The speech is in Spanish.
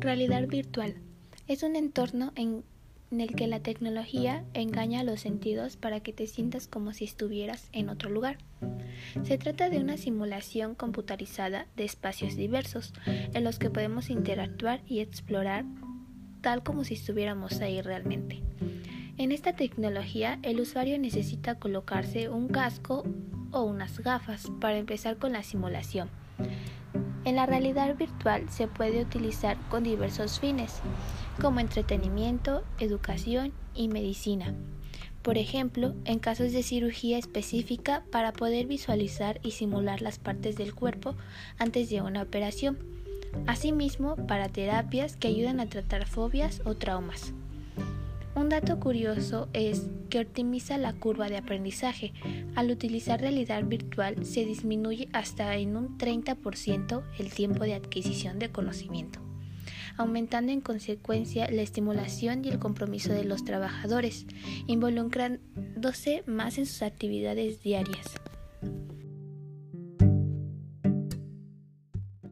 Realidad virtual. Es un entorno en, el que la tecnología engaña los sentidos para que te sientas como si estuvieras en otro lugar. Se trata de una simulación computarizada de espacios diversos en los que podemos interactuar y explorar tal como si estuviéramos ahí realmente. En esta tecnología el usuario necesita colocarse un casco o unas gafas para empezar con la simulación. En la realidad virtual se puede utilizar con diversos fines, como entretenimiento, educación y medicina. Por ejemplo, en casos de cirugía específica para poder visualizar y simular las partes del cuerpo antes de una operación. Asimismo, para terapias que ayudan a tratar fobias o traumas. Un dato curioso es que optimiza la curva de aprendizaje. Al utilizar realidad virtual se disminuye hasta en un 30% el tiempo de adquisición de conocimiento, aumentando en consecuencia la estimulación y el compromiso de los trabajadores, involucrándose más en sus actividades diarias.